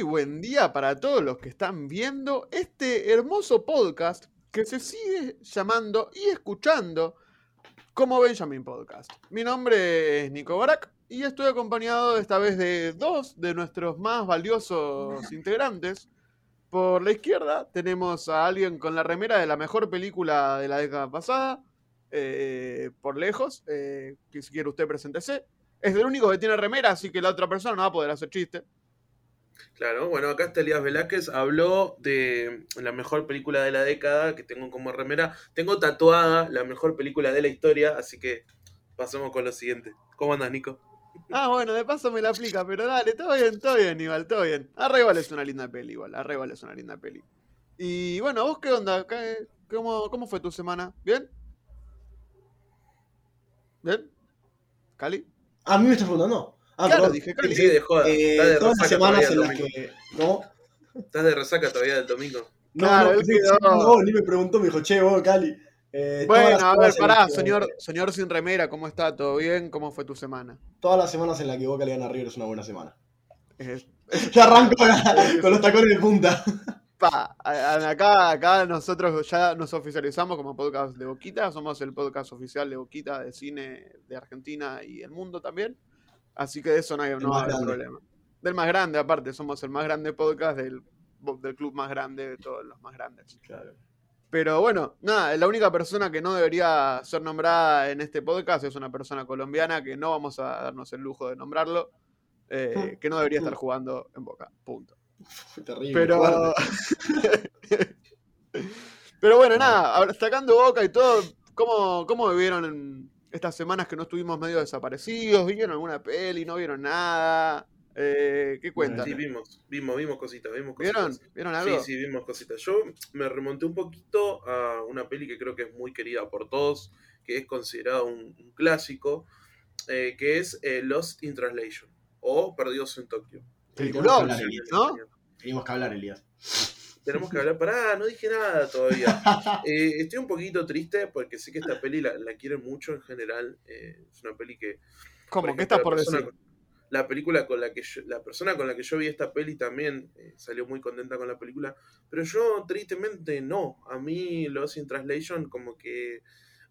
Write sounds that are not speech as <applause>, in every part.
muy buen día para todos los que están viendo este hermoso podcast que se sigue llamando y escuchando como Benjamin Podcast. Mi nombre es Nico Barak y estoy acompañado esta vez de dos de nuestros más valiosos <laughs> integrantes. Por la izquierda tenemos a alguien con la remera de la mejor película de la década pasada, eh, por lejos, eh, que si quiere usted preséntese. Es el único que tiene remera, así que la otra persona no va a poder hacer chiste. Claro, bueno, acá está Elías Velázquez, habló de la mejor película de la década que tengo como remera. Tengo tatuada la mejor película de la historia, así que pasemos con lo siguiente. ¿Cómo andas, Nico? Ah, bueno, de paso me la aplica, pero dale, todo bien, todo bien, igual, todo bien. Arriba es una linda peli, igual, Arriba es una linda peli. Y bueno, ¿vos qué onda? ¿Cómo, cómo fue tu semana? ¿Bien? ¿Bien? ¿Cali? ¿A mí me estás preguntando? Ah, claro, dije Cali. Sí, de joda. Eh, Estás de todas las semanas en del las domingo. que. ¿No? Estás de resaca todavía del domingo. No, Claro, no, sí, no. no, ni me preguntó, me dijo, che, vos, Cali. eh, Bueno, a ver, pará, que- señor, señor sin remera, ¿cómo está? ¿Todo bien? ¿Cómo fue tu semana? Todas las semanas en las que Boca le gana a River es una buena semana. Es- <laughs> Ya arranco con, los tacones de punta. Pa, acá, acá nosotros ya nos oficializamos como podcast de Boquita, somos el podcast oficial de Boquita de cine de Argentina y el mundo también, así que de eso no, hay, no va a haber problema. Del más grande, aparte, somos el más grande podcast del, del club más grande de todos los más grandes. Claro. Pero bueno, nada, la única persona que no debería ser nombrada en este podcast es una persona colombiana que no vamos a darnos el lujo de nombrarlo, eh, que no debería estar jugando en Boca, punto. <laughs> Terrible. Pero. <laughs> Pero bueno, nada, ahora, sacando boca y todo, ¿cómo, cómo vivieron en estas semanas que no estuvimos medio desaparecidos? ¿Vieron alguna peli? ¿No vieron nada? Eh, ¿Qué cuentan? Sí, vimos, vimos, vimos cositas, vimos cositas. ¿Vieron? ¿Vieron algo? Sí, sí, vimos cositas. Yo me remonté un poquito a una peli que creo que es muy querida por todos, que es considerada un, un clásico, eh, que es eh, Lost in Translation o Perdidos en Tokio. Peliculón, Tenemos que hablar, ¿no? Teníamos que hablar, Elías. Tenemos que hablar. Pará, no dije nada todavía. <laughs> Eh, estoy un poquito triste porque sé que esta peli la, la quieren mucho en general. eh, es una peli que. ¿Cómo? por ¿Qué ejemplo, estás por persona decir? La película con la que yo- la persona con la que yo vi esta peli también eh, salió muy contenta con la película, pero yo tristemente no. A mí Lost in Translation como que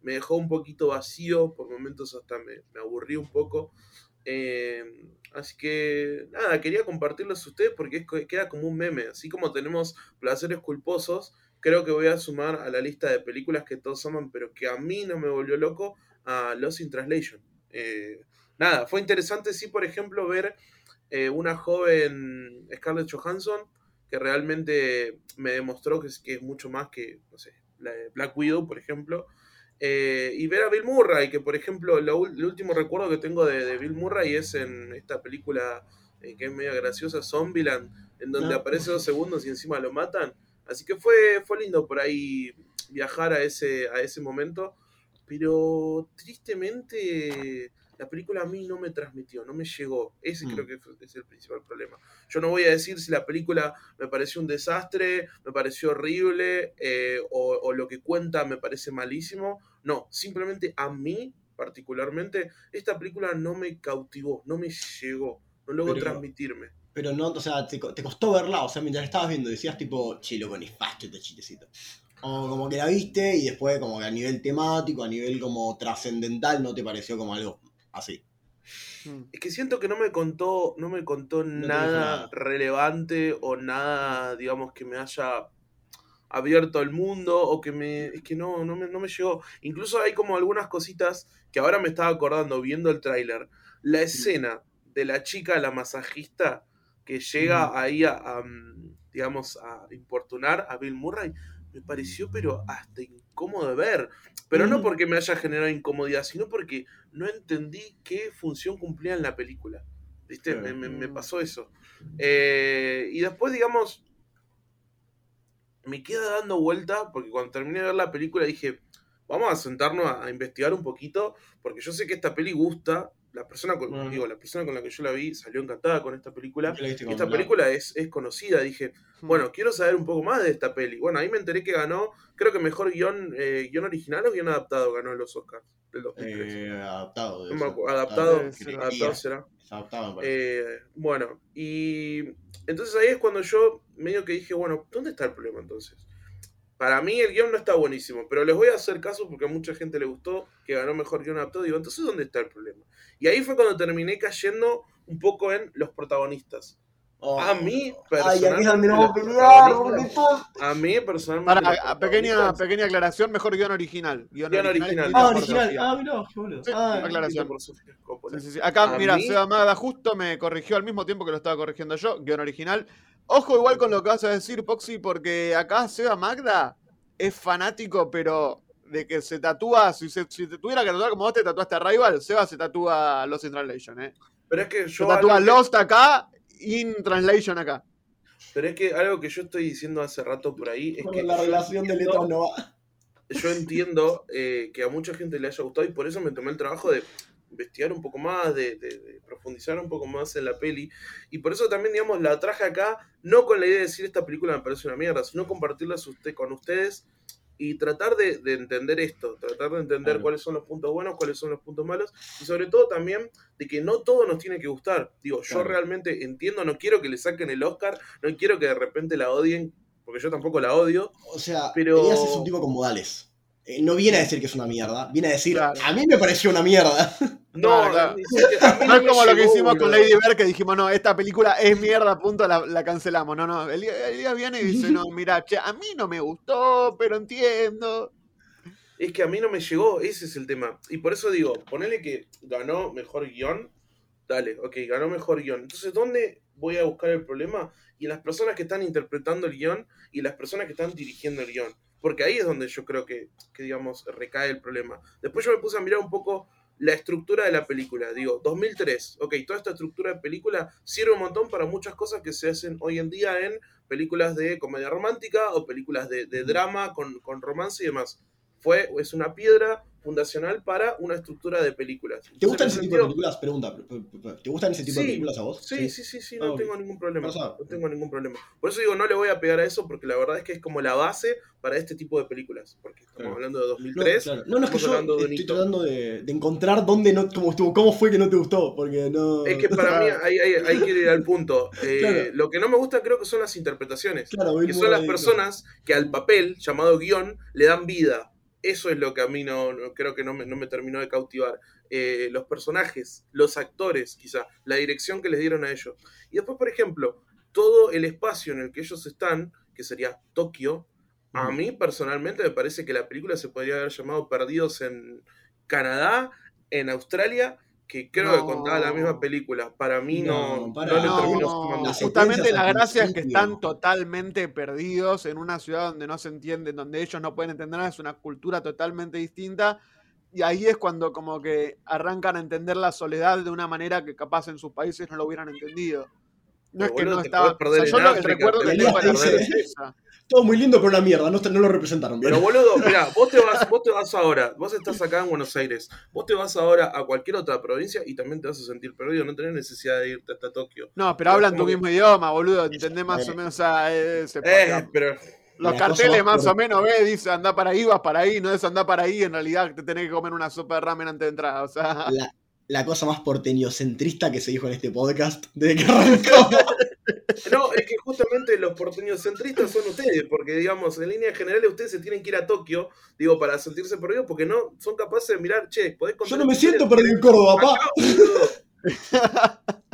me dejó un poquito vacío, por momentos hasta me, me aburrí un poco. Eh, así que nada, quería compartirlos ustedes porque es queda como un meme. Así como tenemos placeres culposos, creo que voy a sumar a la lista de películas que todos aman, pero que a mí no me volvió loco, a Lost in Translation. Eh, nada, fue interesante, sí, por ejemplo, ver eh, una joven Scarlett Johansson que realmente me demostró que es, que es mucho más que, no sé, la de Black Widow, por ejemplo. Eh, y ver a Bill Murray, que por ejemplo, lo, el último recuerdo que tengo de, de Bill Murray es en esta película eh, que es medio graciosa, Zombieland, en donde No. aparece dos segundos y encima lo matan. Así que fue, fue lindo por ahí viajar a ese, a ese momento. Pero tristemente la película a mí no me transmitió, no me llegó. Ese Mm. creo que es el principal problema. Yo no voy a decir si la película me pareció un desastre, me pareció horrible eh, o, o lo que cuenta me parece malísimo. No, simplemente a mí particularmente esta película no me cautivó, no me llegó, no logró Pero- transmitirme. Pero no, o sea, te, co- te costó verla, o sea, mientras estabas viendo, decías tipo, che, loco, nefasto este chistecito. O como que la viste y después como que a nivel temático, a nivel como trascendental, no te pareció como algo así. Mm. Es que siento que no me contó, no me contó nada. relevante o nada, digamos, que me haya abierto al mundo o que me. Es que no, no me, no me llegó. Incluso hay como algunas cositas que ahora me estaba acordando viendo el tráiler. La escena de la chica, la masajista, que llega ahí a, a, mm, digamos, a importunar a Bill Murray, me pareció pero hasta incómodo de ver. Pero no porque me haya generado incomodidad, sino porque no entendí qué función cumplía en la película. ¿Viste? Me- me Mm. pasó eso. Eh, y después, digamos, me queda dando vuelta, porque cuando terminé de ver la película dije, vamos a sentarnos a, a investigar un poquito, porque yo sé que esta peli gusta, la persona con, Mm. digo, la persona con la que yo la vi salió encantada con esta película. ¿Qué le viste Y con esta la- película es, es conocida, dije, Hmm. bueno, quiero saber un poco más de esta peli. Bueno, ahí me enteré que ganó, creo que mejor guion, eh, guion original o guion adaptado ganó en los Oscars del 2003. Eh, adaptado. No adaptado, adaptado será. Adaptado, parece. Eh, bueno, y entonces ahí es cuando yo medio que dije, bueno, ¿dónde está el problema entonces? Para mí el guion no está buenísimo, pero les voy a hacer caso porque a mucha gente le gustó que ganó mejor guion adaptado. Digo, entonces ¿dónde está el problema? Y ahí fue cuando terminé cayendo un poco en los protagonistas. Oh. a mí, Ay, personalmente, vamos a pelear, A mí personalmente... Para, pequeña, pequeña aclaración, mejor guion original. Guión, Guión original. Ah, original. Ah, mirá, qué boludo. Sí, Ah, aclaración. Por sí, sí. Acá, A mira, mí- Seba Magda justo me corrigió al mismo tiempo que lo estaba corrigiendo yo, guion original. Ojo igual con lo que vas a decir, Poxy, porque acá Seba Magda es fanático, pero de que se tatúa, si, se- si te tuviera que tatuar como vos te tatuaste a Rival, Seba se tatúa Lost in Translation, ¿eh? Pero es que Se yo... tatúa algo que- Lost acá, in Translation acá. Pero es que algo que yo estoy diciendo hace rato por ahí es que la relación de letras no va. yo entiendo eh, que a mucha gente le haya gustado y por eso me tomé el trabajo de investigar un poco más, de, de- de profundizar un poco más en la peli. Y por eso también, digamos, la traje acá, no con la idea de decir esta película me parece una mierda, sino compartirlas usted, con ustedes y tratar de, de entender esto, tratar de entender Claro. cuáles son los puntos buenos, cuáles son los puntos malos, y sobre todo también de que no todo nos tiene que gustar. Digo, yo realmente entiendo, no quiero que le saquen el Oscar, no quiero que de repente la odien, porque yo tampoco la odio. O sea, Pero- Elías es un tipo con modales. Eh, no viene a decir que es una mierda, viene a decir, Claro. a mí me pareció una mierda. <laughs> No, No es como lo que hicimos con. Lady Bird, que dijimos, no, esta película es mierda, punto, la, la cancelamos. No, no, Elías, Elías viene y dice, no, <laughs> mira, che, a mí no me gustó, pero entiendo. Es que a mí no me llegó, ese es el tema. Y por eso digo, ponele que ganó mejor guion. Dale, ok, ganó mejor guion. Entonces, ¿dónde voy a buscar el problema? Y en las personas que están interpretando el guion y las personas que están dirigiendo el guion. Porque ahí es donde yo creo que, que, digamos, recae el problema. Después yo me puse a mirar un poco la estructura de la película. Digo, 2003, ok, toda esta estructura de película sirve un montón para muchas cosas que se hacen hoy en día en películas de comedia romántica o películas de, de drama con, con romance y demás. Fue, es una piedra fundacional para una estructura de películas. ¿Te gustan ese tipo de películas? Pregunta. pre- pre- pre- ¿Te gustan ese tipo de películas a vos? Sí, sí, sí, sí, no Ah, ok. tengo ningún problema. No tengo ningún problema. Por eso digo, no le voy a pegar a eso porque la verdad es que es como la base para este tipo de películas. Porque estamos Claro. hablando de No, 2003. claro. no, no, es que yo estoy hito. tratando de, de encontrar dónde no, cómo estuvo, cómo fue que no te gustó, porque no... Es que para <laughs> mí hay, hay, hay que ir al punto. <laughs> Eh, Claro. Lo que no me gusta creo que son las interpretaciones. Que son las personas que al papel llamado guion le dan vida. Eso es lo que a mí no, no- creo que no me, no me terminó de cautivar. Eh, los personajes, los actores, quizá, la dirección que les dieron a ellos. Y después, por ejemplo, todo el espacio en el que ellos están, que sería Tokio, a mí personalmente me parece que la película se podría haber llamado Perdidos en Canadá, en Australia, que creo que contaba la misma película. Para mí no, No, para- no le No, terminó sumando. Las justamente la gracia es que están totalmente perdidos en una ciudad donde no se entienden, donde ellos no pueden entender nada, es una cultura totalmente distinta. Y ahí es cuando como que arrancan a entender la soledad de una manera que capaz en sus países no lo hubieran entendido. No Pero, es que no estaba. o sea, yo lo- el recuerdo que tengo en- es esa. Todo muy lindo, pero una mierda, no, no lo representaron bien. Pero boludo, mira, <laughs> vos te vas, vos te vas ahora, vos estás acá en Buenos Aires, vos te vas ahora a cualquier otra provincia y también te vas a sentir perdido, no tenés necesidad de irte hasta Tokio. No, pero hablan tu que- mismo idioma, boludo. Entendés más Eh. o menos. O sea, eh, Eh, pero los la cosa carteles más por- o menos, ves, dice anda para ahí, vas para ahí, no es andar para ahí, en realidad te tenés que comer una sopa de ramen antes de entrar. O sea, La, la cosa más porteñocentrista que se dijo en este podcast desde que arrancó. <laughs> <laughs> no, es que justamente los porteños centristas son ustedes, porque digamos, en línea general ustedes se tienen que ir a Tokio, digo, para sentirse perdidos, porque no son capaces de mirar, che, podés contar Yo no me siento perdido en Córdoba, papá. <laughs>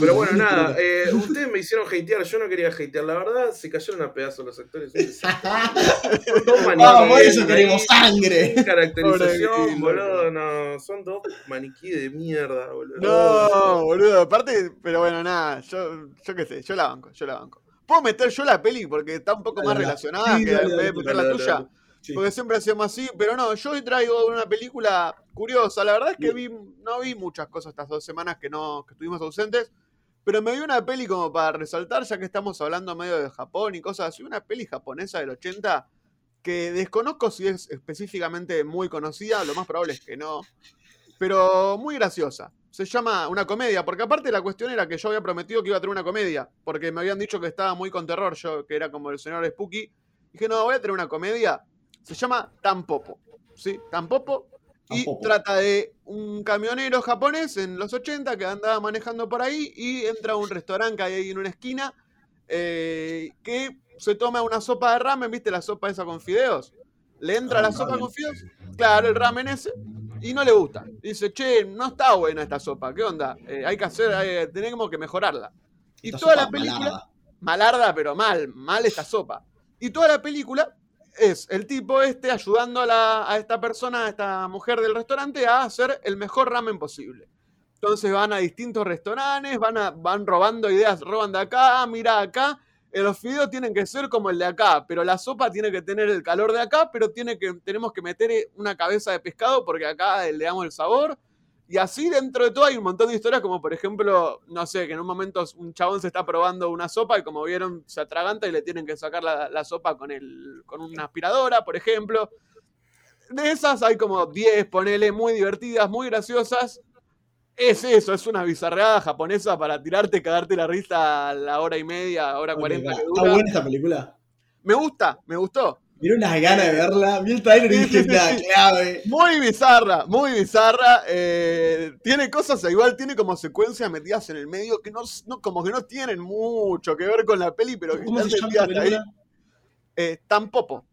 Pero bueno, nada, <laughs> eh, ustedes me hicieron hatear, yo no quería hatear, la verdad, se cayeron a pedazos los actores. Son <laughs> dos Ah, por eso maniquíes queremos ahí, sangre. caracterización, boludo, no, son dos maniquí de mierda, boludo. no, boludo. Aparte, pero bueno, nada, yo, yo qué sé, yo la banco, yo la banco. ¿Puedo meter yo la peli? Porque está un poco más relacionada que dale, en vez de meter dale, la dale, tuya. Sí. Porque siempre hacemos así, pero no, yo hoy traigo una película curiosa. La verdad es que vi, no vi muchas cosas estas dos semanas que no que estuvimos ausentes, pero me vi una peli como para resaltar, ya que estamos hablando medio de Japón y cosas así, una peli japonesa del 80 que desconozco si es específicamente muy conocida, lo más probable es que no, pero muy graciosa. Se llama una comedia, porque aparte la cuestión era que yo había prometido que iba a tener una comedia, porque me habían dicho que estaba muy con terror, yo que era como el señor Spooky. Dije, no, voy a tener una comedia. Se llama Tampopo. ¿Sí? Tampopo. Y Tampopo. trata de un camionero japonés en los 80 que andaba manejando por ahí y entra a un restaurante que hay ahí en una esquina eh, que se toma una sopa de ramen, ¿viste la sopa esa con fideos? Le entra Ah, la sopa con fideos, claro, el ramen ese, y no le gusta. Dice, che, no está buena esta sopa, ¿qué onda? Eh, hay que hacer, hay- tenemos que mejorarla. Y Esta toda la película, malarda. malarda, pero mal, mal esta sopa. Y toda la película es el tipo este ayudando a, la- a esta persona, a esta mujer del restaurante, a hacer el mejor ramen posible. Entonces van a distintos restaurantes, van, a- van robando ideas, roban de acá, mira acá. eh, Los fideos tienen que ser como el de acá, pero la sopa tiene que tener el calor de acá, pero tiene que, tenemos que meter eh, una cabeza de pescado porque acá eh, le damos el sabor. Y así dentro de todo hay un montón de historias, como por ejemplo, no sé, que en un momento un chabón se está probando una sopa y como vieron se atraganta y le tienen que sacar la, la sopa con, el, con una aspiradora, por ejemplo. De esas hay como 10, ponele, muy divertidas, muy graciosas. Es eso, es una bizarreada japonesa para tirarte y cagarte la risa a la hora y media, hora Ok, 40 que ¿Está buena esta película? Me gusta, me gustó. Tiene unas ganas de verla. Vi el trailer y dije, sí, sí, la clave. Muy bizarra, muy bizarra. eh, tiene cosas, igual tiene como secuencias metidas en el medio que no, no- como que no tienen mucho que ver con la peli, pero que ¿Cómo están metidas ahí. película? Eh, Tampopo,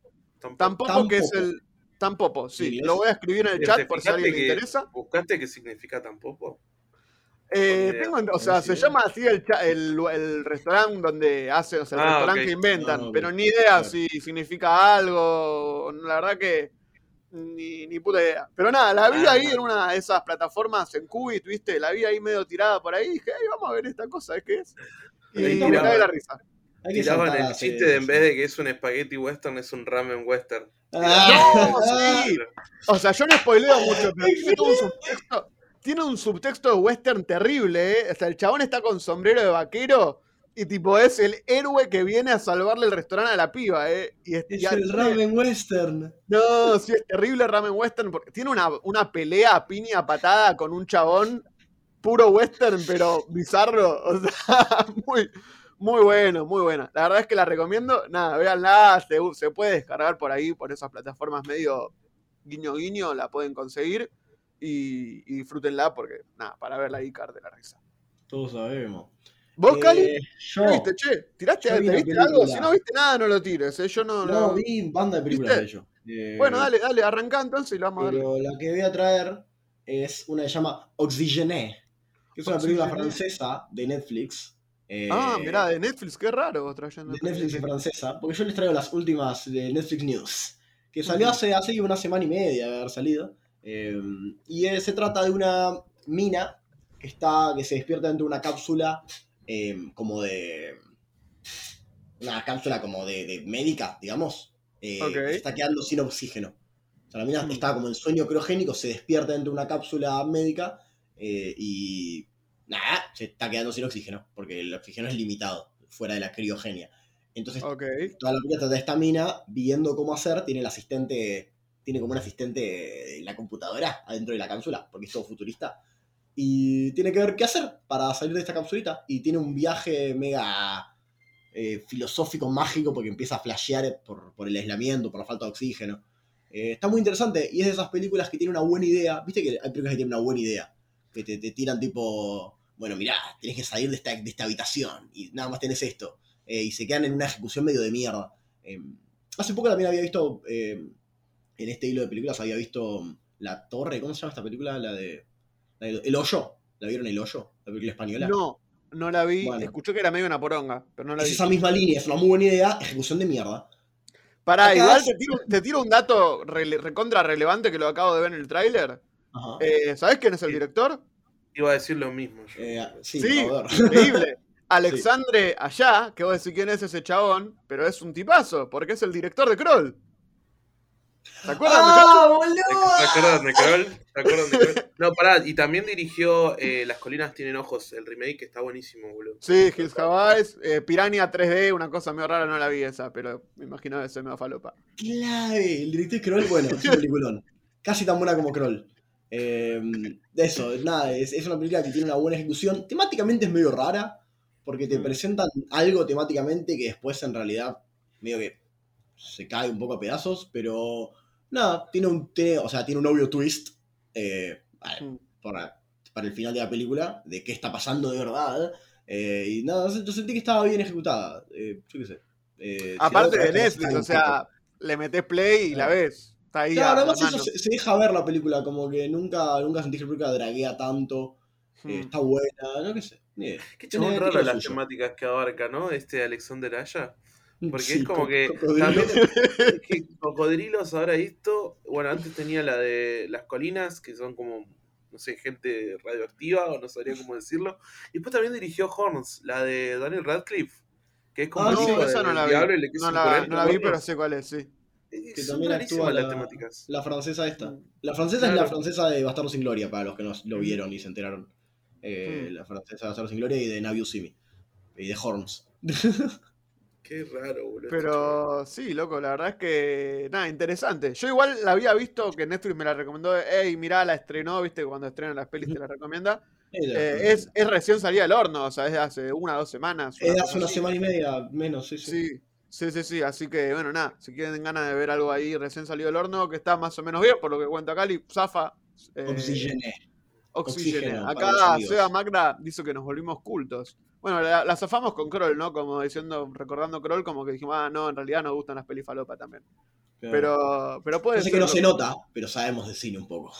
Tampopo, que es el. Tampopo, sí. Lo voy a escribir en el chat por si a alguien le interesa. ¿Buscaste qué significa tampoco? Eh, tengo, o sea, se llama así el, cha- el, el restaurante donde hace, o sea, el Ah, restaurante que inventan, Ah, pero ni idea Claro. si significa algo, la verdad que ni, ni puta idea. Pero nada, la vi Ah. ahí en una de esas plataformas en Qubit, ¿viste? La vi ahí medio tirada por ahí y dije, ay, vamos a ver esta cosa, ¿es qué es? Y me tiraban. cae la risa. Tiraban el a chiste de en vez de que es un espagueti western, es un ramen western. Ah, No, sí. O sea, yo no spoileo mucho, pero tiene todo un <laughs> subtexto. Tiene un subtexto de western terrible, ¿eh? O sea, el chabón está con sombrero de vaquero y tipo es el héroe que viene a salvarle el restaurante a la piba, ¿eh? Y es, Es y a- el ramen western. No, sí, es terrible ramen western porque tiene una, una pelea a piña patada con un chabón puro western, pero bizarro. O sea, <laughs> muy, muy bueno, muy buena. La verdad es que la recomiendo. Nada, véanla, se, se puede descargar por ahí, por esas plataformas medio guiño guiño, la pueden conseguir y, y disfrútenla porque, nada, para verla ahí caer de la risa. Todos sabemos. ¿Vos, Cali? Eh, yo, ¿Qué viste, che? ¿Tiraste, yo vi ¿Te la viste algo? Si no viste nada, no lo tires, ¿eh? Yo no, no, no- vi banda de películas ¿Viste? de ellos. Eh, Bueno, dale, dale, arranca entonces y lo vamos a darle. Pero la que voy a traer es una que se llama Oxygène, que es una película francesa de Netflix. eh, Ah, mirá, de Netflix, qué raro vos trayendo. de Netflix y francesa, porque yo les traigo las últimas de Netflix News, que salió hace, hace una semana y media de haber salido. Eh, y se trata de una mina que está que se despierta dentro de una cápsula eh, como de una cápsula como de, de médica, digamos, eh, que está quedando sin oxígeno. O sea, la mina Mm. estaba como en sueño criogénico, se despierta dentro de una cápsula médica eh, y nada, se está quedando sin oxígeno, porque el oxígeno es limitado, fuera de la criogenia. Entonces, toda la película trata de esta mina viendo cómo hacer, tiene el asistente, tiene como un asistente en la computadora adentro de la cápsula, porque es todo futurista, y tiene que ver qué hacer para salir de esta capsulita, y tiene un viaje mega eh, filosófico, mágico, porque empieza a flashear por, el aislamiento, por la falta de oxígeno. Eh, está muy interesante, y es de esas películas que tienen una buena idea, viste que hay películas que tienen una buena idea, que te, tiran tipo, bueno, mirá, tenés que salir de esta, habitación, y nada más tenés esto. Eh, y se quedan en una ejecución medio de mierda. Eh, hace poco también había visto, eh, en este hilo de películas, había visto La Torre, ¿cómo se llama esta película? La de, la de El Hoyo. ¿La vieron El Hoyo? La película española. No, no la vi. Bueno. Escuché que era medio una poronga, pero no la es vi. esa misma línea, es una muy buena idea, ejecución de mierda. Pará, Acá igual te tiro, te tiro un dato rele- recontra relevante que lo acabo de ver en el tráiler. Ajá. Eh, ¿Sabés quién es el Sí. director? Iba a decir lo mismo yo. Eh, sí, sí, <laughs> increíble. Alexandre Allá, que vos decís quién es ese chabón, pero es un tipazo, porque es el director de Kroll. ¿Se acuerdan, ¡Ah, muchachos? boludo! ¿Te acuerdas de Kroll? ¿Te acuerdas de Kroll? No, pará, y también dirigió eh, Las colinas tienen ojos, el remake, que está buenísimo, boludo. Sí, Hills Have Eyes, eh, Piranha 3D, una cosa medio rara, no la vi esa, pero me imagino que se me va falopa. Clave. El director es Kroll, bueno, es un peliculón. Casi tan buena como Kroll. Eh, eso, nada, es, es una película que tiene una buena ejecución. Temáticamente es medio rara, porque te Mm. presentan algo temáticamente que después en realidad medio que se cae un poco a pedazos, pero nada, tiene un, tiene, o sea, tiene un obvio twist eh, Mm. para, para el final de la película, de qué está pasando de verdad. eh, y nada, yo sentí que estaba bien ejecutada. eh, yo qué sé. Eh, Aparte de Netflix, o sea, le metes play y la ves. Está ahí. Claro, además eso se, se deja ver la película, como que nunca, nunca sentí que la película draguea tanto, eh, Mm. está buena, no qué sé. Qué chabón raro las suyo. temáticas que abarca, ¿no? Este Alexander Aya. Porque Sí, es como co- que cocodrilo. también <laughs> es que cocodrilos ahora esto, bueno, antes tenía la de las colinas, que son como, no sé, gente radioactiva, o no sabría cómo decirlo. Y después también dirigió Horns, la de Daniel Radcliffe, que es como Ah, sí, esa no la vi. No la, imponer no la vi, pero sé cuál es, sí. Eh, Que también actúa las la, temáticas. la francesa esta. Mm. La francesa es la francesa de Bastardo sin Gloria, para los que no lo vieron y se enteraron. Eh, Mm. La francesa de Bastardo sin Gloria y de Naviu Simi. Y de Horns. <laughs> Qué raro, boludo. este. Pero sí, loco, la verdad es que. Nada, interesante. Yo igual la había visto que Netflix me la recomendó. Ey, mirá, la estrenó, viste, cuando estrenan las pelis te la recomienda. Eh, es, es recién salida del horno, o sea, es de hace una o dos semanas. una cosa hace una semana y media menos, sí, sí. Sí, sí, sí, sí. Así que, bueno, nada, si quieren ganas de ver algo ahí recién salido del horno, que está más o menos bien, por lo que cuenta Cali, Zafa. eh, Oxygené. Oxígeno. Acá. Seba Magda dice que nos volvimos cultos. Bueno, la, la zafamos con Kroll, ¿no? Como diciendo, recordando Kroll, como que dijimos, ah, no, en realidad nos gustan las pelis falopa también. Pero, pero puede Yo sé ser. que no se nota, pero sabemos de cine un poco.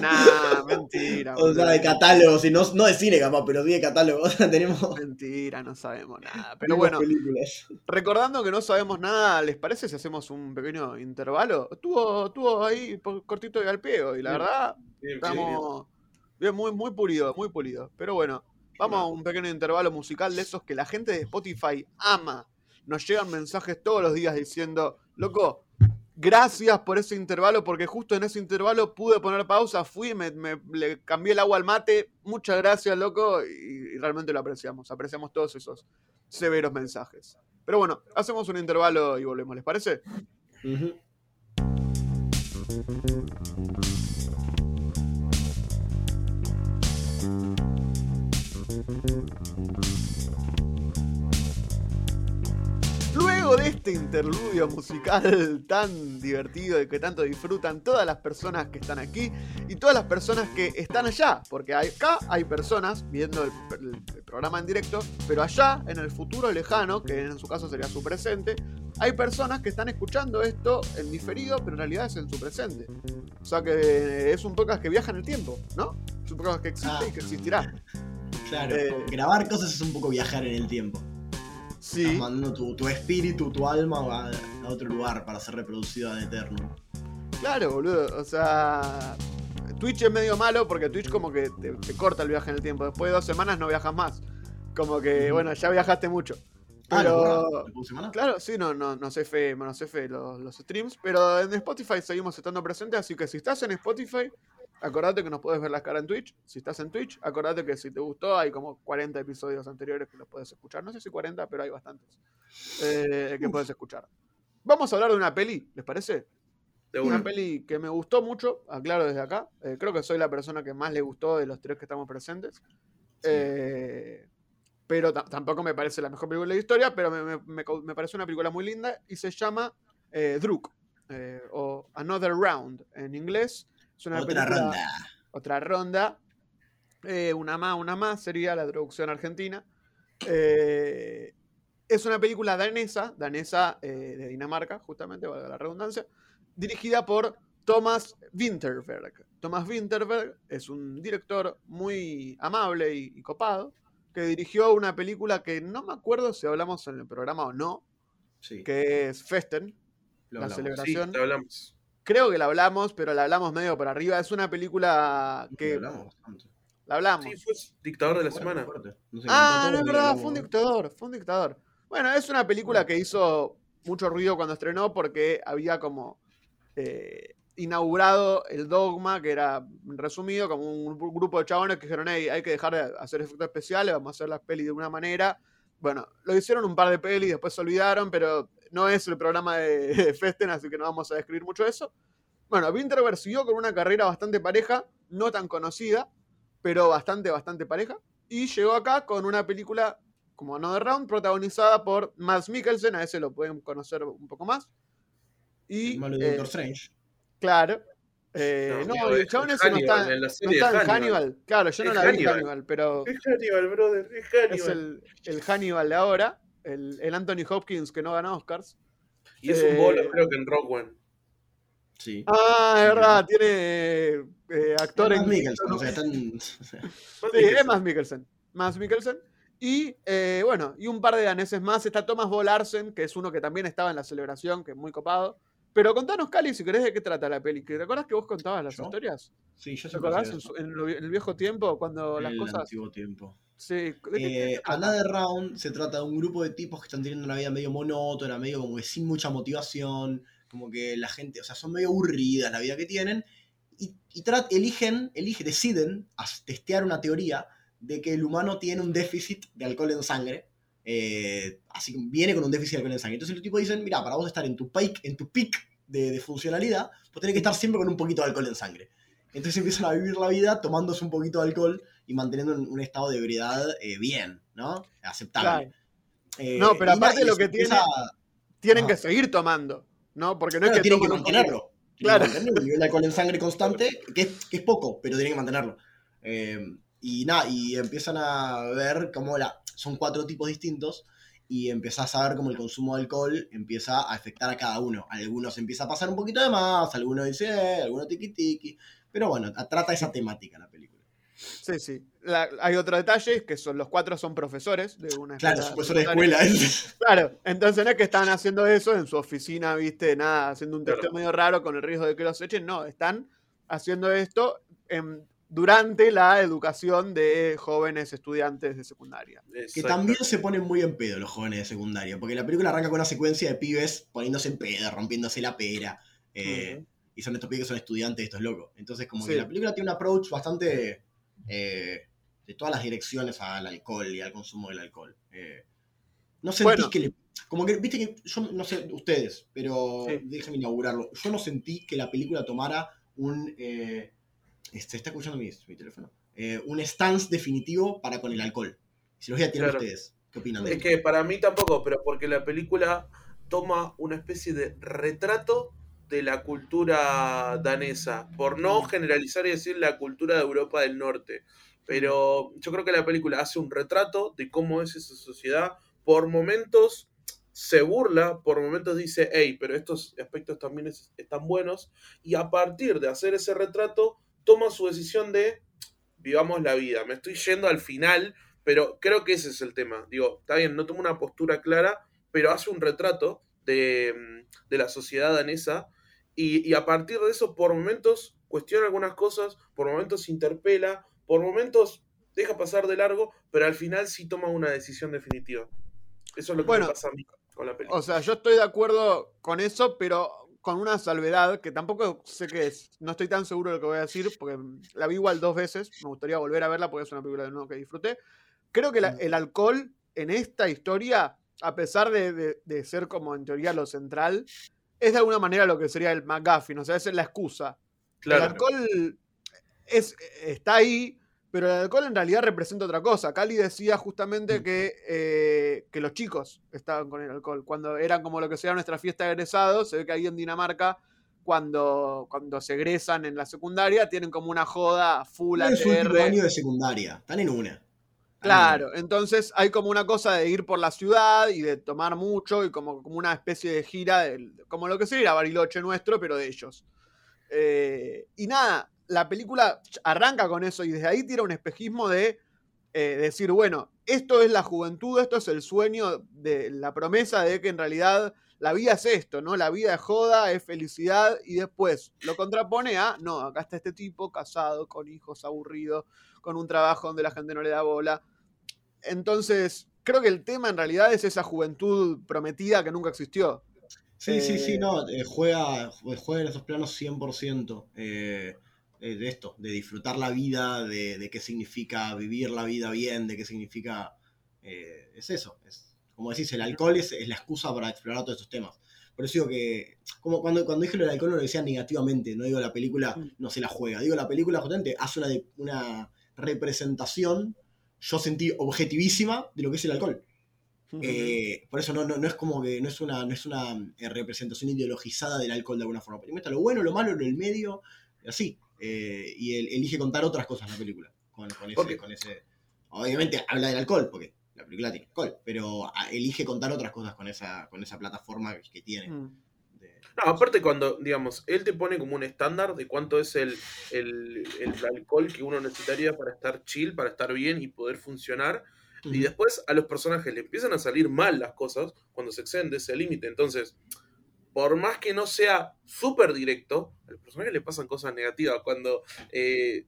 Nah, <laughs> mentira. O sea, de catálogo, si no, no de cine capaz, pero sí de catálogo. O <laughs> sea, tenemos, Mentira, no sabemos nada. Pero bueno, películas. recordando que no sabemos nada, ¿les parece si hacemos un pequeño intervalo? Estuvo, estuvo ahí cortito y al pie y la Bien. verdad, Bien, bien. Bien, muy, muy pulido, muy pulido. Pero bueno, vamos a un pequeño intervalo musical de esos que la gente de Spotify ama. Nos llegan mensajes todos los días diciendo, loco, gracias por ese intervalo, porque justo en ese intervalo pude poner pausa, fui, me, le cambié el agua al mate. Muchas gracias, loco, y, realmente lo apreciamos. Apreciamos todos esos severos mensajes. Pero bueno, hacemos un intervalo y volvemos, ¿les parece? Ujú. Thank you. Luego de este interludio musical tan divertido y que tanto disfrutan todas las personas que están aquí y todas las personas que están allá, porque acá hay personas viendo el, el- el programa en directo, pero allá, en el futuro lejano, que en su caso sería su presente, hay personas que están escuchando esto en diferido, pero en realidad es en su presente. O sea que es un podcast que viaja en el tiempo, ¿no? Es un podcast que existe Ah. y que existirá. Claro, Eh. grabar cosas es un poco viajar en el tiempo. Sí. Estás mandando tu, tu espíritu, tu alma a, a otro lugar para ser reproducido ad eterno. Claro, boludo. O sea, Twitch es medio malo porque Twitch como que te, te corta el viaje en el tiempo. Después de dos semanas no viajas más. Como que, bueno, ya viajaste mucho. Ah, ¿lo Pero, semana? claro, sí, no, no, no sé fe, no sé fe los, los streams, pero en Spotify seguimos estando presentes, así que si estás en Spotify, acordate que nos puedes ver las caras en Twitch. Si estás en Twitch, acordate que si te gustó, hay como 40 episodios anteriores que los puedes escuchar. No sé si 40, pero hay bastantes eh, que puedes escuchar. Vamos a hablar de una peli, ¿les parece? De Una una. peli que me gustó mucho, aclaro desde acá. Eh, creo que soy la persona que más le gustó de los tres que estamos presentes. Eh, pero ta- tampoco me parece la mejor película de la historia, pero me, me- me parece una película muy linda y se llama eh, Druk, o Another Round en inglés. Es una Otra película- ronda. Otra ronda. Eh, una más, una más sería la traducción argentina. Eh, es una película danesa, danesa eh, de Dinamarca, justamente, valga la redundancia, dirigida por Thomas Winterberg. Thomas Winterberg es un director muy amable y, y copado, que dirigió una película que no me acuerdo si hablamos en el programa o no, Sí, que es Festen, lo la hablamos. Sí, celebración. te hablamos. Creo que la hablamos, pero la hablamos medio por arriba. Es una película que hablamos bastante. la hablamos. Sí, fue dictador de la semana. No sé, Ah, no es verdad, fue un dictador, fue un dictador. Bueno, es una película que hizo mucho ruido cuando estrenó porque había como eh, inaugurado el dogma, que era resumido como un grupo de chabones que dijeron, hey, hay que dejar de hacer efectos especiales, vamos a hacer las pelis de una manera. Bueno, lo hicieron un par de pelis, después se olvidaron, pero no es el programa de, de Festen, así que no vamos a describir mucho eso. Bueno, Winterberg siguió con una carrera bastante pareja, no tan conocida, pero bastante, bastante pareja. Y llegó acá con una película como Another Round, protagonizada por Mads Mikkelsen, a ese lo pueden conocer un poco más. Y, El malo de eh, Doctor Strange. claro. eh, No, no, el chabón ese no está, en la no está de en Hannibal. Hannibal. Claro, yo no la vi Hannibal. Hannibal, pero Es Hannibal, brother, es Hannibal. es el, el Hannibal de ahora, el, el Anthony Hopkins que no gana Oscars. Y es eh, un bolo, creo que en Rock One. Sí. Ah, es verdad, tiene eh, eh, actor en. Mikkelsen, o sea, están. Más <laughs> Sí, es Mads Mikkelsen. Mads Mikkelsen. Y eh, bueno, y un par de daneses más. Está Thomas Volarsen, que es uno que también estaba en la celebración, que es muy copado. Pero contanos, Cali, si querés de qué trata la peli. ¿Te acuerdas que vos contabas las ¿Yo? historias? Sí, yo ¿Te siempre acordás en, eso. su- en lo- en el viejo tiempo, cuando las el cosas. antiguo tiempo. Sí, ¿de qué- de qué Eh? Another Round se trata de un grupo de tipos que están teniendo una vida medio monótona, medio como que sin mucha motivación, como que la gente, o sea, son medio aburridas la vida que tienen, y, eligen, eligen, deciden testear una teoría de que el humano tiene un déficit de alcohol en sangre, eh, así que viene con un déficit de alcohol en sangre. Entonces los tipos dicen, mira, para vos estar en tu peak, en tu peak de, de funcionalidad, vos tenés que estar siempre con un poquito de alcohol en sangre. Entonces empiezan a vivir la vida tomándose un poquito de alcohol y manteniendo un, un estado de ebriedad eh, bien, ¿no? Aceptable. Claro. Eh, No, pero aparte lo que empieza- Tienen Ajá. que seguir tomando, ¿no? Porque no claro, es que tienen que mantenerlo. Tienen Claro. que mantener un nivel de alcohol en sangre constante, que es, que es poco, pero tienen que mantenerlo. Eh, y nada, y empiezan a ver cómo la, son cuatro tipos distintos y empezás a ver cómo el consumo de alcohol empieza a afectar a cada uno. Algunos empieza a pasar un poquito de más, algunos dice, eh, algunos tiki tiki. Pero bueno, trata esa temática la película. Sí, sí. La- hay otro detalle, que son los cuatro son profesores de una Claro, escuela es profesor de escuela. es- <laughs> Claro, entonces no es que están haciendo eso en su oficina, viste, nada, haciendo un Claro. testeo medio raro con el riesgo de que los echen, no, están haciendo esto en- durante la educación de jóvenes estudiantes de secundaria. Que también se ponen muy en pedo los jóvenes de secundaria, porque la película arranca con una secuencia de pibes poniéndose en pedo, rompiéndose la pera. eh. Y son estos pibes que son estudiantes, estos locos. Entonces, como Sí. que la película tiene un approach bastante eh, de todas las direcciones al alcohol y al consumo del alcohol. Eh, no sentís Bueno. que le. Como que, viste que yo no sé ustedes, pero Sí. déjenme inaugurarlo. Yo no sentí que la película tomara un. eh, ¿Se está escuchando mi, mi teléfono? Eh, un stance definitivo para con el alcohol. Se los voy a tirar a ustedes. ¿Qué opinan de Es que para mí tampoco, pero porque la película toma una especie de retrato de la cultura danesa, por no generalizar y decir la cultura de Europa del Norte. Pero yo creo que la película hace un retrato de cómo es esa sociedad. Por momentos se burla, por momentos dice, hey, pero estos aspectos también es- están buenos. Y a partir de hacer ese retrato, toma su decisión de vivamos la vida. Me estoy yendo al final, pero creo que ese es el tema. Digo, está bien, no toma una postura clara, pero hace un retrato de, mm, de la sociedad danesa y, y a partir de eso, por momentos, cuestiona algunas cosas, por momentos interpela, por momentos deja pasar de largo, pero al final sí toma una decisión definitiva. Eso es lo que Bueno, me pasa a mí con la película. O sea, yo estoy de acuerdo con eso, pero con una salvedad que tampoco sé qué es. No estoy tan seguro de lo que voy a decir, porque la vi igual dos veces. Me gustaría volver a verla porque es una película de nuevo que disfruté. Creo que la- Mm. el alcohol en esta historia, a pesar de, de- de ser como en teoría lo central, es de alguna manera lo que sería el McGuffin, o sea, es la excusa. claro. El alcohol es, está ahí, pero el alcohol en realidad representa otra cosa. Cali decía justamente que, eh, que los chicos estaban con el alcohol. Cuando eran como lo que sería nuestra fiesta de egresados, se ve que ahí en Dinamarca, cuando, cuando se egresan en la secundaria, tienen como una joda full Es último ATR. año de secundaria. Están en una. Claro, entonces hay como una cosa de ir por la ciudad y de tomar mucho y como, como una especie de gira, del- como lo que sería Bariloche nuestro, pero de ellos. Eh, y nada, la película arranca con eso y desde ahí tira un espejismo de eh, decir, bueno, esto es la juventud, esto es el sueño de la promesa de que en realidad la vida es esto, ¿no? La vida es joda, es felicidad y después lo contrapone a, no, acá está este tipo casado, con hijos, aburrido, con un trabajo donde la gente no le da bola. Entonces, creo que el tema en realidad es esa juventud prometida que nunca existió. Sí, sí, sí, Eh, no, eh, juega, juega en esos planos 100% eh, eh, de esto, de disfrutar la vida, de, de qué significa vivir la vida bien, de qué significa... eh, es eso, es, como decís, el alcohol es, es la excusa para explorar todos estos temas. Por eso digo que, como cuando, cuando dije lo del alcohol no lo decía negativamente, no digo la película Mm. no se la juega, digo la película justamente hace una, de- una representación, yo sentí objetivísima de lo que es el alcohol. Eh, por eso no, no, no es como que no es una, no es una eh, representación ideologizada del alcohol de alguna forma. Pero muestra lo bueno, lo malo, lo del medio, así. Eh, y elige contar otras cosas en la película. Con, con ese, con ese. Obviamente habla del alcohol, porque la película tiene alcohol, pero ah, elige contar otras cosas con esa, con esa plataforma que, tiene. Mm. de- No, aparte cuando, digamos, él te pone como un estándar de cuánto es el, el, el alcohol que uno necesitaría para estar chill, para estar bien y poder funcionar. Y después a los personajes le empiezan a salir mal las cosas cuando se exceden de ese límite. Entonces, por más que no sea súper directo, a los personajes le pasan cosas negativas cuando eh,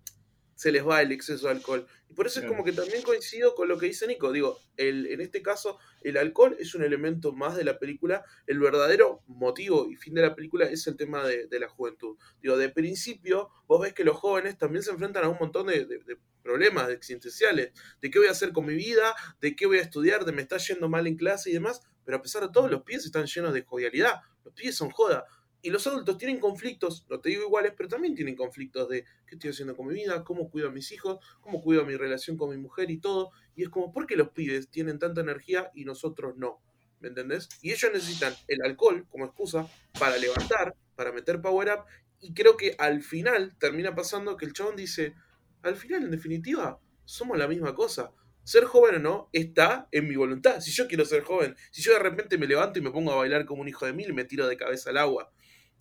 se les va el exceso de alcohol. Y por eso es como que también coincido con lo que dice Nico. Digo, el, en este caso, el alcohol es un elemento más de la película. El verdadero motivo y fin de la película es el tema de, de la juventud. Digo, de principio, vos ves que los jóvenes también se enfrentan a un montón de, de- de problemas existenciales. De qué voy a hacer con mi vida, de qué voy a estudiar, de me está yendo mal en clase y demás. Pero a pesar de todo, los pies están llenos de jovialidad. Los pies son joda. Y los adultos tienen conflictos, no te digo iguales, pero también tienen conflictos de qué estoy haciendo con mi vida, cómo cuido a mis hijos, cómo cuido mi relación con mi mujer y todo. Y es como, ¿por qué los pibes tienen tanta energía y nosotros no? ¿Me entendés? Y ellos necesitan el alcohol como excusa para levantar, para meter power up. Y creo que al final termina pasando que el chabón dice, al final, en definitiva, somos la misma cosa. Ser joven o no está en mi voluntad. Si yo quiero ser joven, si yo de repente me levanto y me pongo a bailar como un hijo de mil y me tiro de cabeza al agua.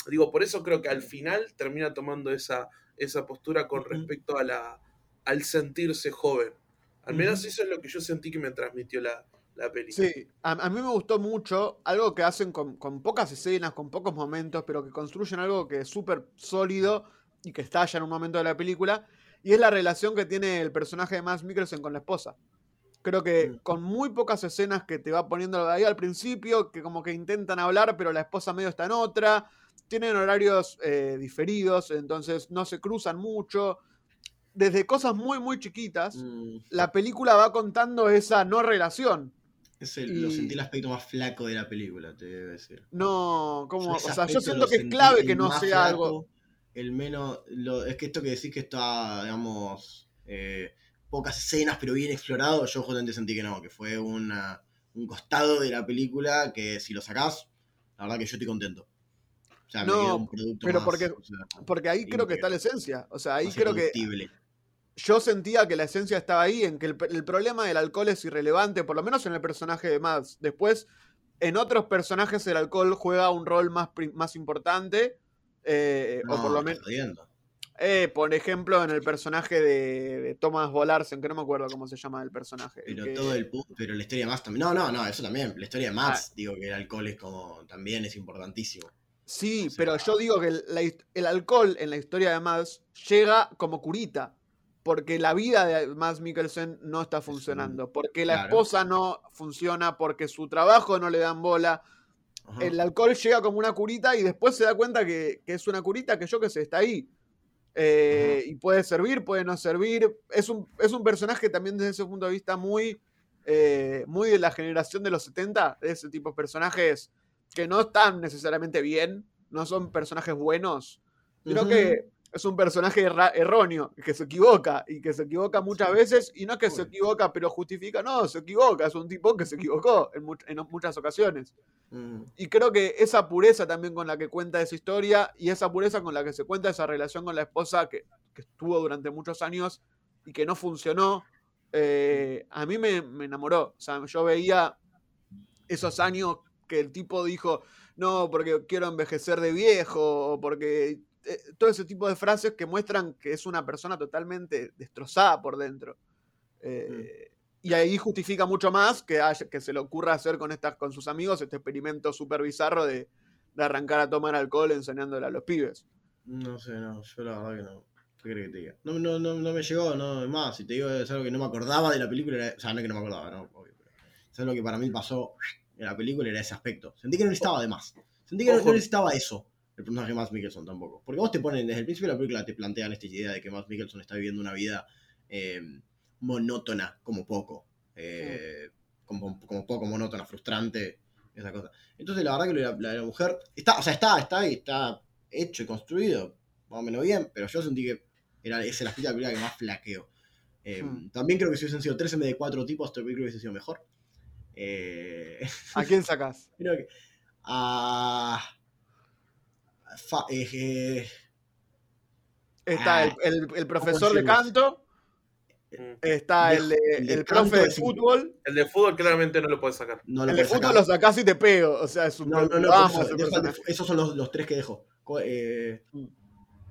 Digo, por eso creo que al final termina tomando esa, esa postura con respecto a la, al sentirse joven. Al menos eso es lo que yo sentí que me transmitió la, la peli. Sí, a, a mí me gustó mucho algo que hacen con, con pocas escenas, con pocos momentos, pero que construyen algo que es súper sólido y que estalla en un momento de la película, y es la relación que tiene el personaje de Max Mikkelsen con la esposa. Creo que Mm. con muy pocas escenas que te va poniendo ahí al principio, que como que intentan hablar, pero la esposa medio está en otra, tienen horarios eh, diferidos, entonces no se cruzan mucho. Desde cosas muy, muy chiquitas, Mm, la película va contando esa no relación. es el- Lo sentí el aspecto más flaco de la película, te debo decir. No, como, o sea, yo siento que es clave que no sea flaco, algo. El menos. lo- es que esto que decís que está, digamos, eh, pocas escenas, pero bien explorado, yo justamente sentí que no, que fue una, un costado de la película que si lo sacás, la verdad que yo estoy contento. O sea, No, me queda un producto pero más, porque- o sea, Porque ahí creo que está la esencia. O sea, ahí creo que yo sentía que la esencia estaba ahí, en que el, el problema del alcohol es irrelevante, por lo menos en el personaje de Mads. Después, en otros personajes el alcohol juega un rol más, más importante. eh, o por lo menos, eh, por ejemplo, en el personaje de, de Thomas Volarsen, que no me acuerdo cómo se llama el personaje. Pero que- todo el pero la historia de Max también. No, no, no, eso también. La historia de Ah. Max, digo que el alcohol es como. también es importantísimo. Sí, O sea- pero yo digo que el, la his- el alcohol en la historia de Mads llega como curita. Porque la vida de Mads Mikkelsen no está funcionando. Porque la claro. esposa no funciona. Porque su trabajo no le dan bola. Ajá. El alcohol llega como una curita y después se da cuenta que, que es una curita que yo que sé, está ahí. Eh, y puede servir, puede no servir. Es un, es un personaje también desde ese punto de vista muy, eh, muy de la generación de los 70, de ese tipo de personajes que no están necesariamente bien, no son personajes buenos, sino Ujú. que es un personaje erróneo, que se equivoca y que se equivoca muchas Sí. veces y no es que se Obvio. equivoca pero justifica, no, se equivoca, es un tipo que se equivocó en, much- en muchas ocasiones. Mm. Y creo que esa pureza también con la que cuenta esa historia y esa pureza con la que se cuenta esa relación con la esposa que, que estuvo durante muchos años y que no funcionó, eh, a mí me, me enamoró. O sea, yo veía esos años que el tipo dijo, no, porque quiero envejecer de viejo, o porque eh, todo ese tipo de frases que muestran que es una persona totalmente destrozada por dentro. Eh, Y ahí justifica mucho más que, haya- que se le ocurra hacer con, estas, con sus amigos este experimento súper bizarro de, de arrancar a tomar alcohol enseñándole a los pibes. No sé, no, yo la verdad que no. ¿Qué crees que te diga? No, no, no, no me llegó, no, es más, si te digo es algo que no me acordaba de la película, o sea, no es que no me acordaba, no, obvio, pero es algo que para mí pasó en la película, era ese aspecto. Sentí que no estaba de más. Sentí que no, no necesitaba eso, el personaje de Max Mikkelsen tampoco. Porque vos te ponen, desde el principio de la película te plantean esta idea de que Max Mikkelsen está viviendo una vida eh, monótona, como poco. eh, como, como poco monótona, frustrante, esa cosa. Entonces la verdad que la, la, la mujer está, o sea, está, está ahí, está hecho y construido, más o menos bien, pero yo sentí que era, es el aspecto de la película que más flaqueó. Eh, Hmm. También creo que si hubiesen sido tres en vez de cuatro tipos, esta película hubiese sido mejor. Eh, <laughs> ¿A quién sacás? creo que. A. fa- eh, eh, Está Ah, el, el- el profesor de canto, está De- el, de- el el profe de fútbol. El de fútbol claramente no lo puedes sacar. no lo El de fútbol sacar. lo sacás y te pego. O sea, es un No, esos son los, los tres que dejo. Eh, Mm.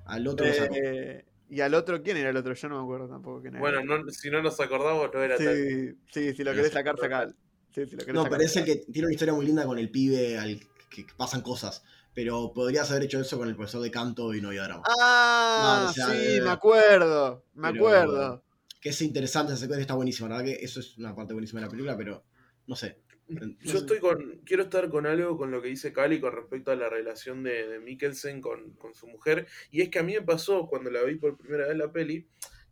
al otro lo saco. Eh, y al otro, ¿quién era el otro? Yo no me acuerdo tampoco quién era. Bueno, no- si no nos acordamos, no era tal. sí, sí, si lo querés sacar, sacar. Sí, si lo querés No, sacar, sacalo. que tiene una historia muy linda con el pibe al que, que pasan cosas. Pero podrías haber hecho eso con el profesor de canto y no había drama. Ah, No, o sea, sí, eh, me acuerdo. Me pero- acuerdo. Que es interesante, esa secuencia está buenísima. La verdad que eso es una parte buenísima de la película, pero no sé. Yo estoy con. Quiero estar con algo con lo que dice Cali con respecto a la relación de, de Mikkelsen con, con su mujer. Y es que a mí me pasó cuando la vi por primera vez la peli.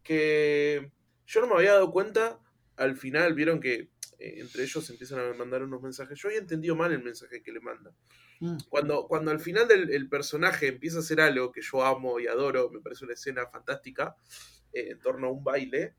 Que yo no me había dado cuenta. Al final vieron que eh, entre ellos empiezan a mandar unos mensajes. Yo había entendido mal el mensaje que le manda. Mm. Cuando, cuando al final del el personaje empieza a hacer algo que yo amo y adoro, me parece una escena fantástica, eh, en torno a un baile,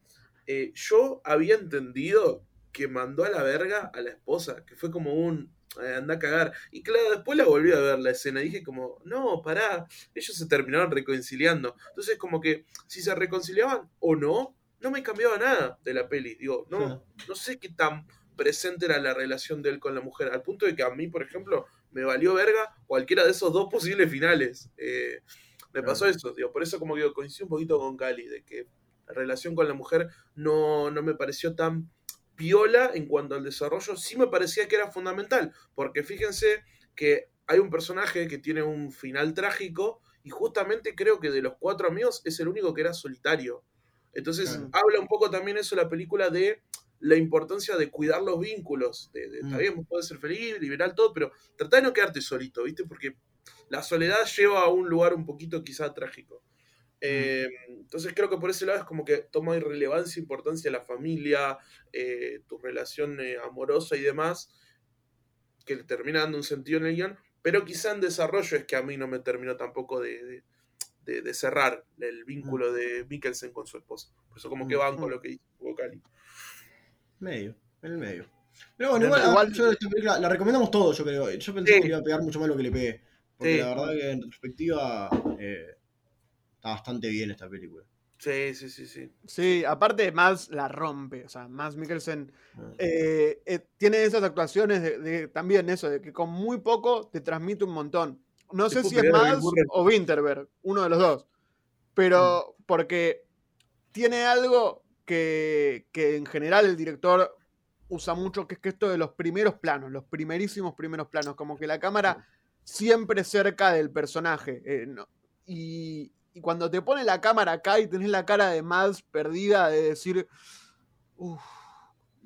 eh, yo había entendido que mandó a la verga a la esposa, que fue como un anda a cagar. Y claro, después la volví a ver la escena dije como, no, pará, ellos se terminaron reconciliando. Entonces como que si se reconciliaban o no, no me cambiaba nada de la peli. Digo, no, no sé qué tan presente era la relación de él con la mujer, al punto de que a mí, por ejemplo, me valió verga cualquiera de esos dos posibles finales. Eh, me pasó eso, digo, por eso como que coincido un poquito con Cali, de que la relación con la mujer no, no me pareció tan piola en cuanto al desarrollo, sí me parecía que era fundamental, porque fíjense que hay un personaje que tiene un final trágico y justamente creo que de los cuatro amigos es el único que era solitario. Entonces Claro. habla un poco también eso la película de la importancia de cuidar los vínculos, de, de, está Mm. bien, vos podés ser feliz, liberal, todo, pero trata de no quedarte solito, ¿viste? Porque la soledad lleva a un lugar un poquito quizá trágico. Eh, entonces creo que por ese lado es como que toma relevancia, importancia la familia, eh, tu relación eh, amorosa y demás, que le termina dando un sentido en el guion, pero quizá en desarrollo es que a mí no me terminó tampoco de, de- de- de cerrar el vínculo de Mikkelsen con su esposa. Por eso como que van con lo que dice Vocali. Medio, en el medio. Pero bueno, igual, igual- yo esta película la recomendamos todos, yo creo. Yo pensé Sí. que le iba a pegar mucho más lo que le pegué. Porque Sí. la verdad que en retrospectiva eh, está bastante bien esta película. Sí, sí, sí, sí. Sí, aparte Mads la rompe. O sea, Mads Mikkelsen Ah. eh, eh, tiene esas actuaciones de, de- también eso, de que con muy poco te transmite un montón. No sé si es Murray. o Winterberg, uno de los dos. Pero porque tiene algo que, que en general el director usa mucho, que es que esto de los primeros planos, los primerísimos primeros planos, como que la cámara siempre cerca del personaje. eh, no- y, y cuando te pone la cámara acá y tenés la cara de Mads perdida, de decir, uff,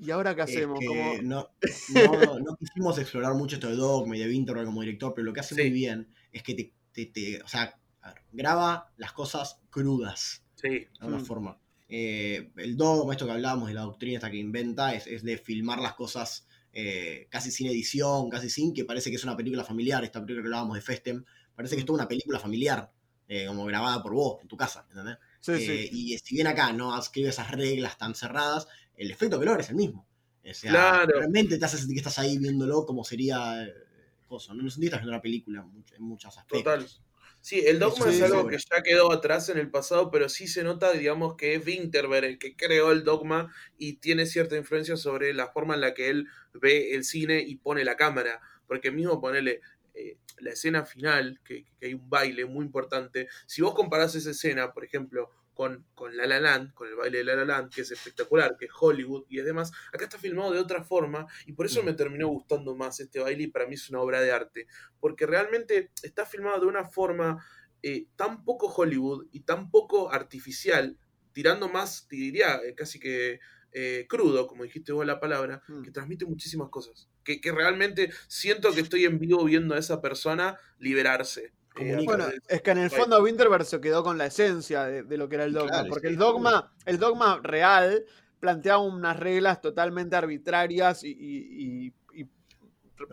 ¿y ahora qué Es hacemos? que no, <laughs> no, no quisimos explorar mucho esto de Dogma y de Winterberg como director, pero lo que hace Sí. muy bien es que te, te- te- o sea, ver, graba las cosas crudas, Sí, de alguna Mm. forma. Eh, el dogma, esto que hablábamos de la doctrina esta que inventa, es, es de filmar las cosas eh, casi sin edición, casi sin, que parece que es una película familiar, esta película que hablábamos de Festem, parece que es toda una película familiar, eh, como grabada por vos, en tu casa, ¿entendés? Sí, sí. Eh, y si bien acá no escribe esas reglas tan cerradas, el efecto que logra es el mismo. O sea, Claro. realmente te hace sentir que estás ahí viéndolo como sería eh, cosa. No, no sentís que estás viendo una película en, much- en muchos aspectos. Total. Sí, el dogma es algo que ya quedó atrás en el pasado, pero sí se nota, digamos, que es Winterberg el que creó el dogma y tiene cierta influencia sobre la forma en la que él ve el cine y pone la cámara. Porque mismo ponerle la escena final, que, que hay un baile muy importante, si vos comparás esa escena, por ejemplo, con, con La La Land, con el baile de La La Land, que es espectacular, que es Hollywood y es demás, acá está filmado de otra forma y por eso Mm. me terminó gustando más este baile y para mí es una obra de arte porque realmente está filmado de una forma eh, tan poco Hollywood y tan poco artificial, tirando más, te diría, eh, casi que eh, crudo, como dijiste vos la palabra, Mm. que transmite muchísimas cosas. Que, que realmente siento que estoy en vivo viendo a esa persona liberarse. Eh. Bueno, es que en el fondo Winterberg se quedó con la esencia de, de lo que era el dogma, Claro, porque el dogma, el dogma real planteaba unas reglas totalmente arbitrarias y, y- y- y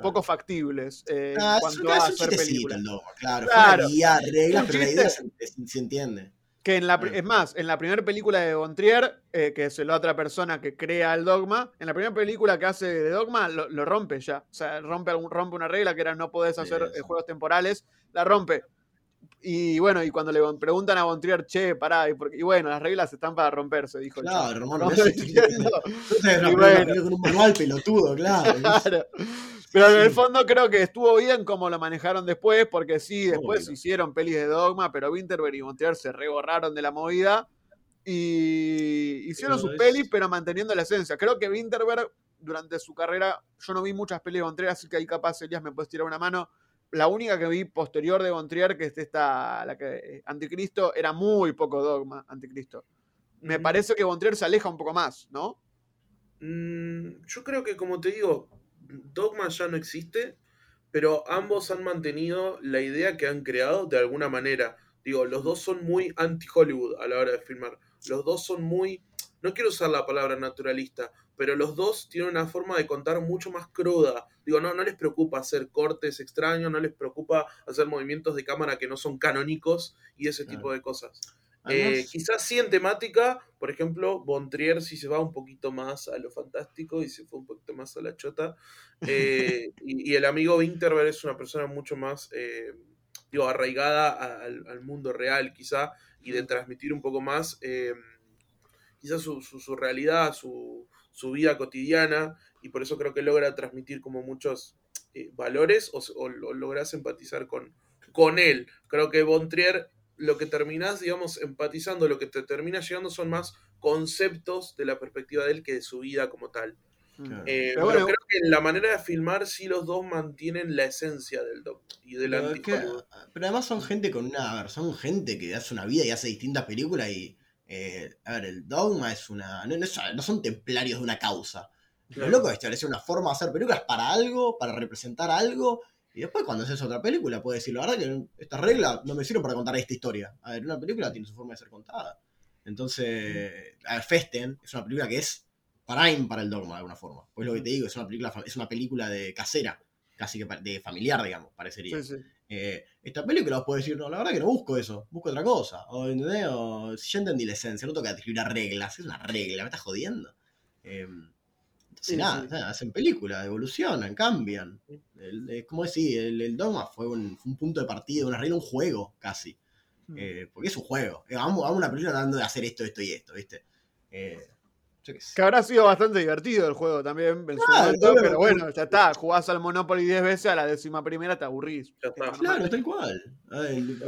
poco factibles eh, Ah, en es cuanto un, a es un hacer películas. el dogma, claro. Claro. Fue una guía, reglas, pero la idea se entiende. Que en la, Ah. es más, en la primera película de Bontrier, eh, que es la otra persona que crea el dogma, en la primera película que hace de dogma lo, lo rompe ya. O sea, rompe, algún- rompe una regla que era no podés hacer eh, juegos temporales, la rompe. Y bueno, y cuando le preguntan a Bontrier, che, pará, y, por- y bueno, las reglas están para romperse, dijo el Claro, hermano, ¿No? eso <laughs> es Diciendo, Tú te ves <laughs> una Y película bueno. película con un manual pelotudo, claro. <laughs> Claro. Pero en el fondo creo que estuvo bien como lo manejaron después, porque sí, después hicieron pelis de dogma, pero Winterberg y Montier se reborraron de la movida y hicieron Pero sus es- pelis, pero manteniendo la esencia. Creo que Winterberg, durante su carrera, yo no vi muchas pelis de Bontrier, así que ahí capaz Elías me puedes tirar una mano. La única que vi posterior de Bontrier, que es esta, la que Anticristo, era muy poco dogma, Anticristo. Me Mm, parece que Bontrier se aleja un poco más, ¿no? Mm, yo creo que, como te digo, Dogma ya no existe, pero ambos han mantenido la idea que han creado de alguna manera. Digo, los dos son muy anti-Hollywood a la hora de filmar. Los dos son muy, no quiero usar la palabra naturalista, pero los dos tienen una forma de contar mucho más cruda. Digo, no, no les preocupa hacer cortes extraños, no les preocupa hacer movimientos de cámara que no son canónicos y ese Claro. tipo de cosas. Además, Eh, quizás sí en temática, por ejemplo, Bontrier sí se va un poquito más a lo fantástico y se fue un poquito más a la chota. Eh, <laughs> y, y el amigo Winterberg es una persona mucho más, eh, digo, arraigada a- al, al mundo real quizá y de transmitir un poco más eh, quizás su, su- su realidad, su, su vida cotidiana y por eso creo que logra transmitir como muchos valores o, o, o logras empatizar con, con él. Creo que Bontrier lo que terminás, digamos, empatizando, lo que te termina llegando son más conceptos de la perspectiva de él que de su vida como tal. Claro. Eh, Pero creo que en la manera de filmar sí los dos mantienen la esencia del doc y del Pero, es anti que- pero además son gente con una. a ver, son gente que hace una vida y hace distintas películas y. eh, a ver, el dogma es una. No, no es- no son templarios de una causa. Lo loco es establecer una forma de hacer películas para algo, para representar algo. Y después, cuando haces otra película, puedes decir, la verdad que estas reglas no me sirven para contar esta historia. A ver, una película tiene su forma de ser contada. Entonces, a ver, Festen es una película que es prime para el dogma, de alguna forma. Pues lo que te digo, es una película, es una película de casera, casi que de familiar, digamos, parecería. Sí, sí. Eh, esta película vos podés decir, no, la verdad que no busco eso, busco otra cosa. O, ¿entendés? O, si ya entendí la esencia, no toca escribir reglas, es una regla, me estás jodiendo. Eh, entonces, Sí, nada, sí. nada, hacen películas, evolucionan, cambian. El, eh, como decir, el, el Dogma fue un, fue un punto de partida, una regla, un juego casi. Mm. Eh, porque es un juego. Eh, Hagamos, hagamos una película tratando de hacer esto, esto y esto, ¿viste? Eh, yo qué sé. Que habrá sido bastante divertido el juego también en su momento, claro. pero bueno, ya está. Jugás al Monopoly 10 veces, a la décima primera te aburrís. Ya está. Claro, tal cual.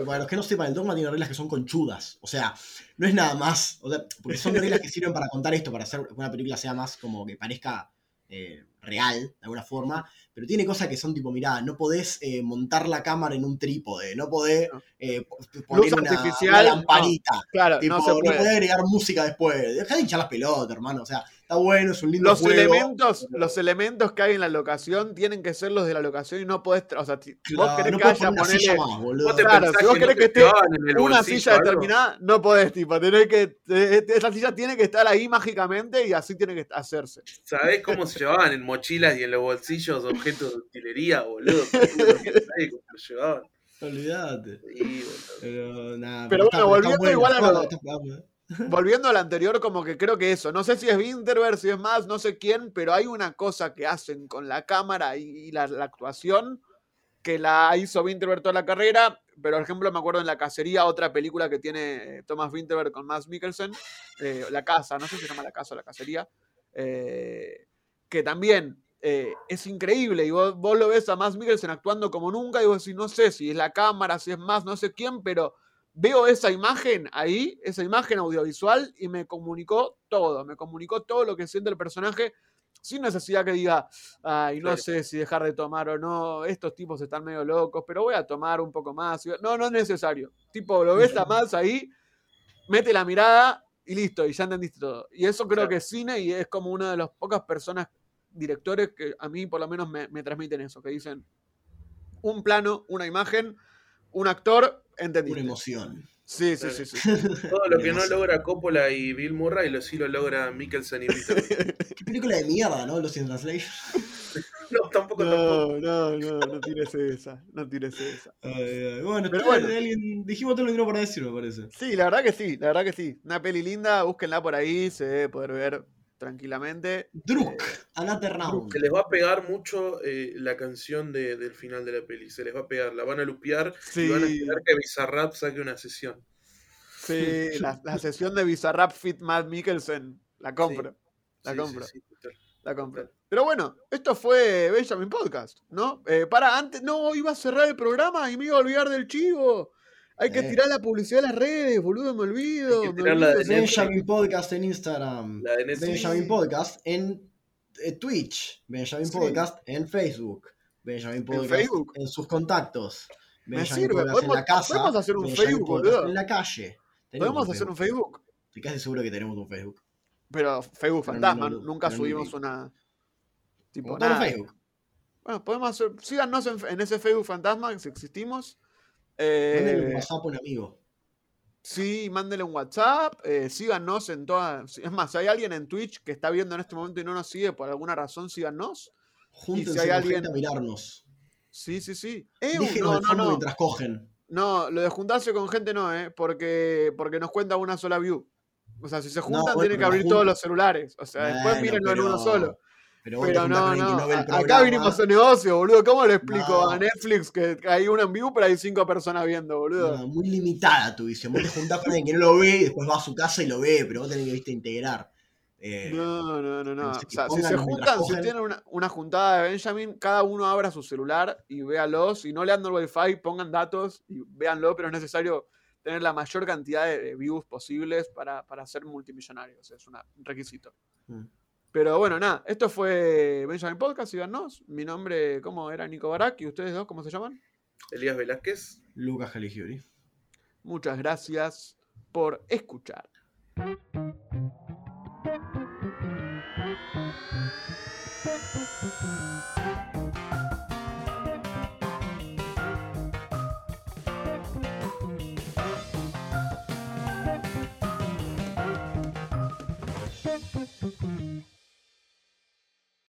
Para los que no sepan, el dogma tiene reglas que son conchudas. O sea, no es nada más. O sea, porque son reglas que sirven para contar esto, para hacer que una película sea más como que parezca eh, real, de alguna forma. Pero tiene cosas que son tipo, mirá, no podés eh, montar la cámara en un trípode, no podés No. eh, po- poner una, artificial, una no. lamparita. Claro, Tipo, no no, se puede. podés agregar música después. Dejá de hinchar las pelotas, hermano. O sea, está bueno, es un lindo Los juego. elementos, los elementos que hay en la locación tienen que ser los de la locación y no podés. O sea, ti- vos Claro, querés no que haya poner una silla ponerle más, boludo. ¿Vos te Claro, si vos que querés que esté en una bolsillo silla algo? determinada, no podés, tipo, tenés que. Esa silla tiene que estar ahí mágicamente y así tiene que hacerse. ¿Sabés cómo se llevaban en mochilas y en los bolsillos objetos de utilería, boludo? Nadie cómo lo llevaban. Olvídate. Sí, boludo. Pero nada. Pero bueno, volviendo igual a lo- está- Volviendo al anterior, como que creo que eso, no sé si es Winterberg, si es más, no sé quién, pero hay una cosa que hacen con la cámara y, y la, la actuación que la hizo Winterberg toda la carrera, pero por ejemplo me acuerdo en La Cacería, otra película que tiene eh, Thomas Winterberg con Max Mikkelsen, eh, La Casa, no sé si se llama La Casa o La Cacería, eh, que también eh, es increíble y vos, vos lo ves a Max Mikkelsen actuando como nunca y vos decís, no sé si es la cámara, si es más, no sé quién, pero veo esa imagen ahí, esa imagen audiovisual, y me comunicó todo, me comunicó todo lo que siente el personaje, sin necesidad que diga, ay, no Claro. sé si dejar de tomar o no, estos tipos están medio locos, pero voy a tomar un poco más. No, no es necesario. Tipo, lo ves a más ahí, mete la mirada y listo, y ya entendiste todo. Y eso creo Claro. que es cine y es como una de las pocas personas directores que a mí por lo menos me, me transmiten eso, que dicen un plano, una imagen, un actor, Una entendiste. emoción. Sí, sí, sí, sí. <laughs> Todo lo que no logra Coppola y Bill Murray, lo sí lo logra Mikkelsen y <laughs> Peter. Qué película de mierda, ¿no? Los in Translation. <laughs> no, tampoco, tampoco. No, no, no, no tires esa, no tires esa. Ay, ay, Bueno, Pero bueno. alguien- dijimos todo lo que no para decir, me parece. Sí, la verdad que sí, la verdad que sí. Una peli linda, búsquenla por ahí, se debe poder ver tranquilamente. Druk, Another Round. Se les va a pegar mucho eh, la canción de- del final de la peli. Se les va a pegar, la van a lupear Sí, y van a esperar que Bizarrap saque una sesión. sí, la, la sesión de Bizarrap Fit Matt Mikkelsen, la compro, la Sí, compro. sí, sí, total. la compro. Pero bueno, esto fue Benjamin Podcast, ¿no? Eh, para, antes, no, iba a cerrar el programa y me iba a olvidar del chivo. Hay que Eh. tirar la publicidad de las redes, boludo, me olvido. Hay que me olvido de. Benjamin Podcast en Instagram. La de. Benjamin Podcast en eh, Twitch. Benjamin Sí. Podcast en Facebook. Benjamin Podcast Facebook? en sus contactos. Me Benjamin sirve, Podcast en podemos- la casa. podemos hacer un Benjamin Facebook, Podcast boludo. En la calle. Tenemos Podemos hacer un Facebook, Estoy casi seguro que tenemos un Facebook. pero Facebook Pero fantasma, no, no, nunca no subimos una. Tipo, nada. Facebook. Bueno, podemos hacer. Síganos en, en ese Facebook fantasma, si existimos. Mándale un Eh, WhatsApp a un amigo. sí, mándele un WhatsApp. eh, síganos en todas. Es más, si hay alguien en Twitch que está viendo en este momento y no nos sigue por alguna razón, síganos. Júntense hay con alguien- gente a mirarnos. Sí, sí, sí. Eh, no, no, no. mientras cogen. No, lo de juntarse con gente no, ¿eh? Porque, porque nos cuenta una sola view. O sea, si se juntan, bueno, tienen que abrir todos los celulares. O sea, después mírenlo en uno solo. Pero, vos te Pero juntás no, que no. ve el Acá vinimos a negocio, boludo. ¿Cómo le explico No. a Netflix que hay uno en vivo, pero hay cinco personas viendo, boludo? No, muy limitada tu visión. Vos te juntás con alguien que no lo ve y después va a su casa y lo ve, pero vos tenés que viste integrar. Eh, No, no, no, no. O sea, si se juntan, si tienen una, una juntada de Benjamin, cada uno abra su celular y véalo. Si no le dan el wifi, pongan datos y véanlo, pero es necesario tener la mayor cantidad de, views posibles para, para ser multimillonarios. Es una- un requisito. Mm. Pero bueno, nada, esto fue Benjamin Podcast, síganos. Mi nombre, ¿cómo era? Nico Barak. ¿Y ustedes dos cómo se llaman? Elías Velázquez. Lucas Caligiuri. Muchas gracias por escuchar.